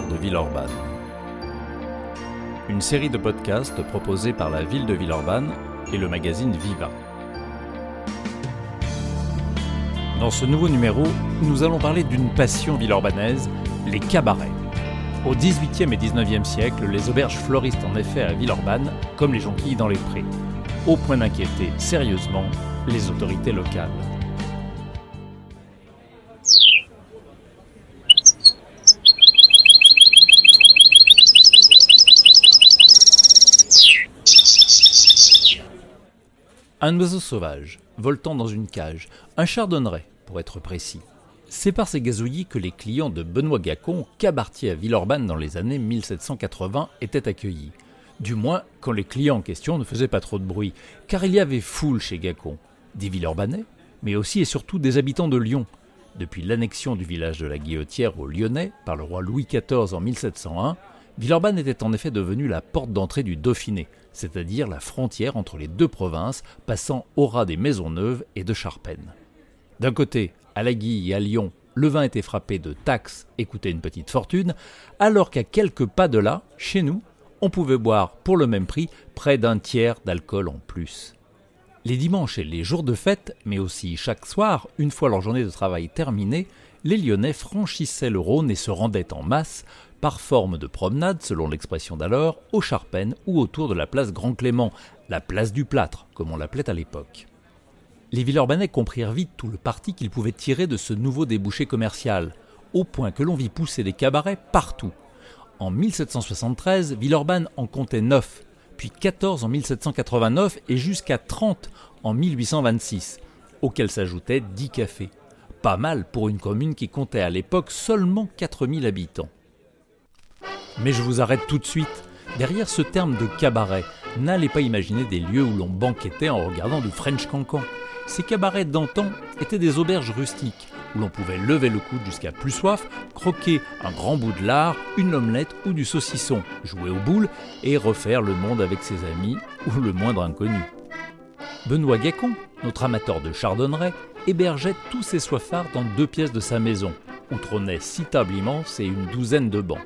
De Villeurbanne. Une série de podcasts proposés par la ville de Villeurbanne et le magazine Viva. Dans ce nouveau numéro, nous allons parler d'une passion villeurbanaise, les cabarets. Au XVIIIe et XIXe siècle, les auberges fleurissent en effet à Villeurbanne, comme les jonquilles dans les prés, au point d'inquiéter sérieusement les autorités locales. Un oiseau sauvage, voltant dans une cage, un chardonneret pour être précis. C'est par ces gazouillis que les clients de Benoît Gacon, cabaretier à Villeurbanne dans les années 1780, étaient accueillis. Du moins, quand les clients en question ne faisaient pas trop de bruit, car il y avait foule chez Gacon. Des Villeurbanais, mais aussi et surtout des habitants de Lyon. Depuis l'annexion du village de la Guillotière aux Lyonnais par le roi Louis XIV en 1701, Villeurbanne était en effet devenue la porte d'entrée du Dauphiné, c'est-à-dire la frontière entre les deux provinces, passant au ras des Maisonneuves et de Charpennes. D'un côté, à la Guille et à Lyon, le vin était frappé de taxes et coûtait une petite fortune, alors qu'à quelques pas de là, chez nous, on pouvait boire pour le même prix près d'un tiers d'alcool en plus. Les dimanches et les jours de fête, mais aussi chaque soir, une fois leur journée de travail terminée, les Lyonnais franchissaient le Rhône et se rendaient en masse, par forme de promenade, selon l'expression d'alors, aux Charpennes ou autour de la place Grand Clément, la place du plâtre, comme on l'appelait à l'époque. Les Villeurbanais comprirent vite tout le parti qu'ils pouvaient tirer de ce nouveau débouché commercial, au point que l'on vit pousser des cabarets partout. En 1773, Villeurbanne en comptait 9, puis 14 en 1789 et jusqu'à 30 en 1826, auxquels s'ajoutaient 10 cafés. Pas mal pour une commune qui comptait à l'époque seulement 4000 habitants. Mais je vous arrête tout de suite. Derrière ce terme de cabaret, n'allez pas imaginer des lieux où l'on banquetait en regardant du French Cancan. Ces cabarets d'antan étaient des auberges rustiques, où l'on pouvait lever le coude jusqu'à plus soif, croquer un grand bout de lard, une omelette ou du saucisson, jouer aux boules et refaire le monde avec ses amis ou le moindre inconnu. Benoît Gacon, notre amateur de chardonneret, hébergeait tous ses soifards dans deux pièces de sa maison, où trônaient six tables immenses et une douzaine de bancs.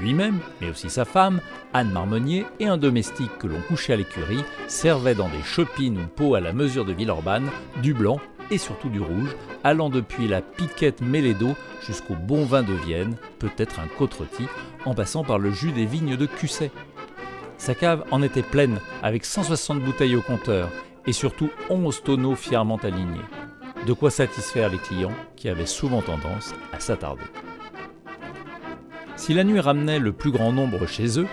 Lui-même, mais aussi sa femme, Anne Marmonnier, et un domestique que l'on couchait à l'écurie, servaient dans des chopines ou pots à la mesure de Villeurbanne, du blanc et surtout du rouge, allant depuis la piquette mêlée d'eau jusqu'au bon vin de Vienne, peut-être un côte en passant par le jus des vignes de Cusset. Sa cave en était pleine, avec 160 bouteilles au compteur, et surtout 11 tonneaux fièrement alignés. De quoi satisfaire les clients qui avaient souvent tendance à s'attarder. Si la nuit ramenait le plus grand nombre chez eux,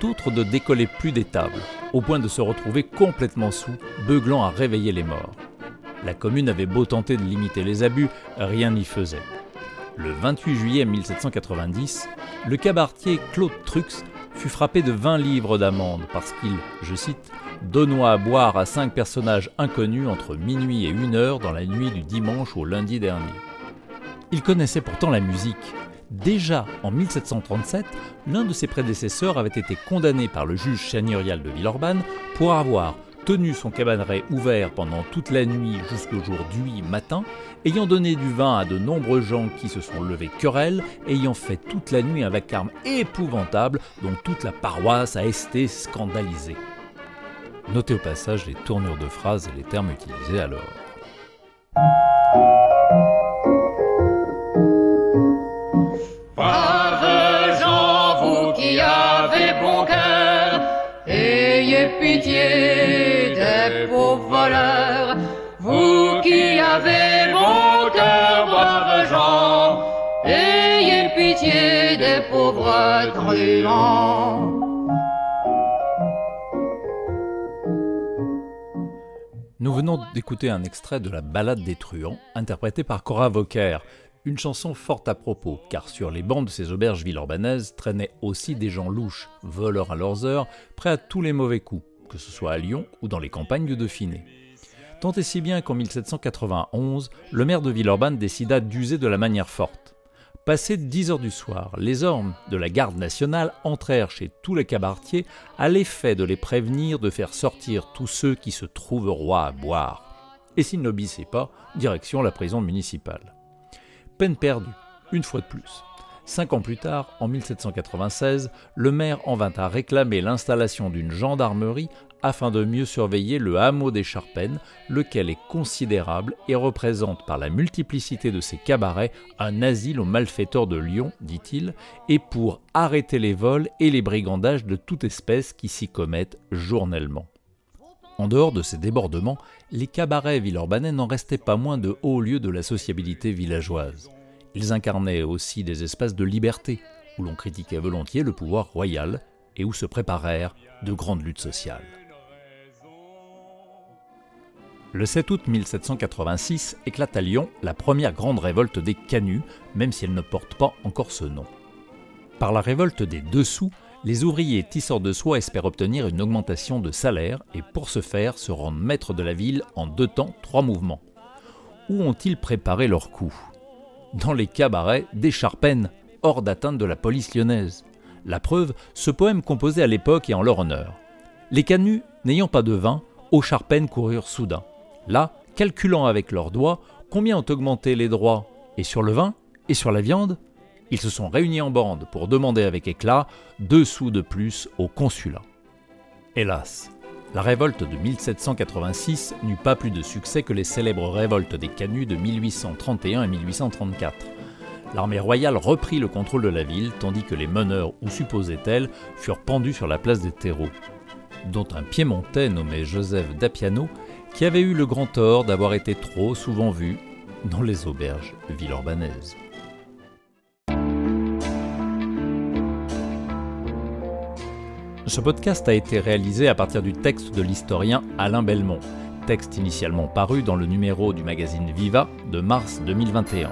d'autres ne décollaient plus des tables, au point de se retrouver complètement sous, beuglant à réveiller les morts. La commune avait beau tenter de limiter les abus, rien n'y faisait. Le 28 juillet 1790, le cabaretier Claude Trux fut frappé de 20 livres d'amende parce qu'il, je cite, donnait à boire à cinq personnages inconnus entre minuit et une heure dans la nuit du dimanche au lundi dernier. Il connaissait pourtant la musique, Déjà en 1737, l'un de ses prédécesseurs avait été condamné par le juge seigneurial de Villeurbanne pour avoir tenu son cabaneret ouvert pendant toute la nuit jusqu'au jour du matin, ayant donné du vin à de nombreux gens qui se sont levés querelles, ayant fait toute la nuit un vacarme épouvantable dont toute la paroisse a été scandalisée. Notez au passage les tournures de phrases et les termes utilisés alors. Pitié des pauvres voleurs, vous qui avez bon cœur, braves gens, ayez pitié des pauvres truands. Nous venons d'écouter un extrait de la Ballade des truands, interprétée par Cora Vauquer, une chanson forte à propos, car sur les bancs de ces auberges villeurbanaises traînaient aussi des gens louches, voleurs à leurs heures, prêts à tous les mauvais coups, que ce soit à Lyon ou dans les campagnes du Dauphiné. Tant et si bien qu'en 1791, le maire de Villeurbanne décida d'user de la manière forte. Passé 10 heures du soir, les hommes de la garde nationale entrèrent chez tous les cabaretiers à l'effet de les prévenir de faire sortir tous ceux qui se trouvent rois à boire. Et s'ils n'obéissaient pas, direction la prison municipale. Peine perdue, une fois de plus. Cinq ans plus tard, en 1796, le maire en vint à réclamer l'installation d'une gendarmerie afin de mieux surveiller le hameau des Charpennes, lequel est considérable et représente par la multiplicité de ses cabarets un asile aux malfaiteurs de Lyon, dit-il, et pour arrêter les vols et les brigandages de toute espèce qui s'y commettent journellement. En dehors de ces débordements, les cabarets villeurbanais n'en restaient pas moins de hauts lieux de la sociabilité villageoise. Ils incarnaient aussi des espaces de liberté, où l'on critiquait volontiers le pouvoir royal et où se préparèrent de grandes luttes sociales. Le 7 août 1786 éclate à Lyon la première grande révolte des Canuts, même si elle ne porte pas encore ce nom. Par la révolte des Dessous, les ouvriers tisseurs de soie espèrent obtenir une augmentation de salaire et pour ce faire se rendent maîtres de la ville en deux temps, trois mouvements. Où ont-ils préparé leur coup Dans les cabarets des Charpennes, hors d'atteinte de la police lyonnaise. La preuve, ce poème composé à l'époque est en leur honneur. Les canuts, n'ayant pas de vin, aux Charpennes coururent soudain. Là, calculant avec leurs doigts combien ont augmenté les droits, et sur le vin, et sur la viande, ils se sont réunis en bande pour demander avec éclat deux sous de plus au consulat. Hélas, la révolte de 1786 n'eut pas plus de succès que les célèbres révoltes des Canuts de 1831 et 1834. L'armée royale reprit le contrôle de la ville, tandis que les meneurs, ou supposait-elle, furent pendus sur la place des terreaux, dont un piémontais nommé Joseph Dapiano, qui avait eu le grand tort d'avoir été trop souvent vu dans les auberges villeurbanaises. Ce podcast a été réalisé à partir du texte de l'historien Alain Belmont, texte initialement paru dans le numéro du magazine Viva de mars 2021.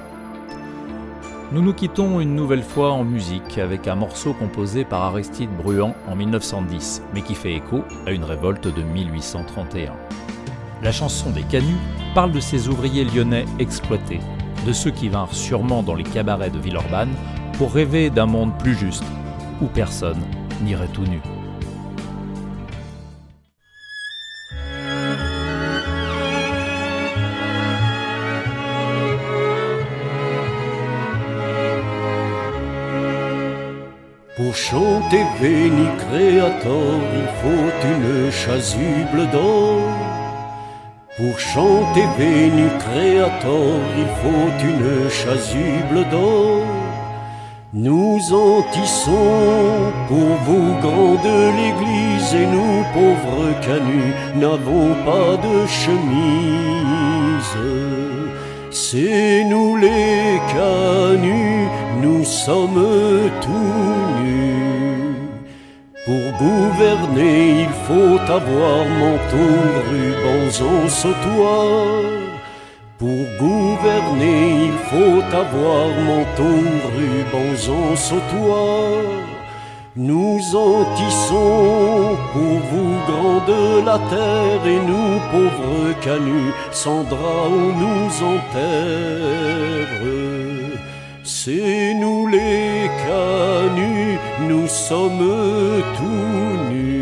Nous nous quittons une nouvelle fois en musique avec un morceau composé par Aristide Bruand en 1910, mais qui fait écho à une révolte de 1831. La chanson des Canuts parle de ces ouvriers lyonnais exploités, de ceux qui vinrent sûrement dans les cabarets de Villeurbanne pour rêver d'un monde plus juste, où personne n'irait tout nu. Pour chanter Veni Creator, il faut une chasuble d'or. Pour chanter Veni Creator, il faut une chasuble d'or. Nous en tissons pour vous, grands de l'église, et nous, pauvres canuts, n'avons pas de chemise. C'est nous les canuts, nous sommes. Pour gouverner, il faut avoir manteau, rubans sautoir. Pour gouverner, il faut avoir manteau, rubans sautoir. Nous en tissons pour vous, grands de la terre, et nous, pauvres canuts, sans drap on nous enterre. C'est nous les canuts, nous sommes tout nus.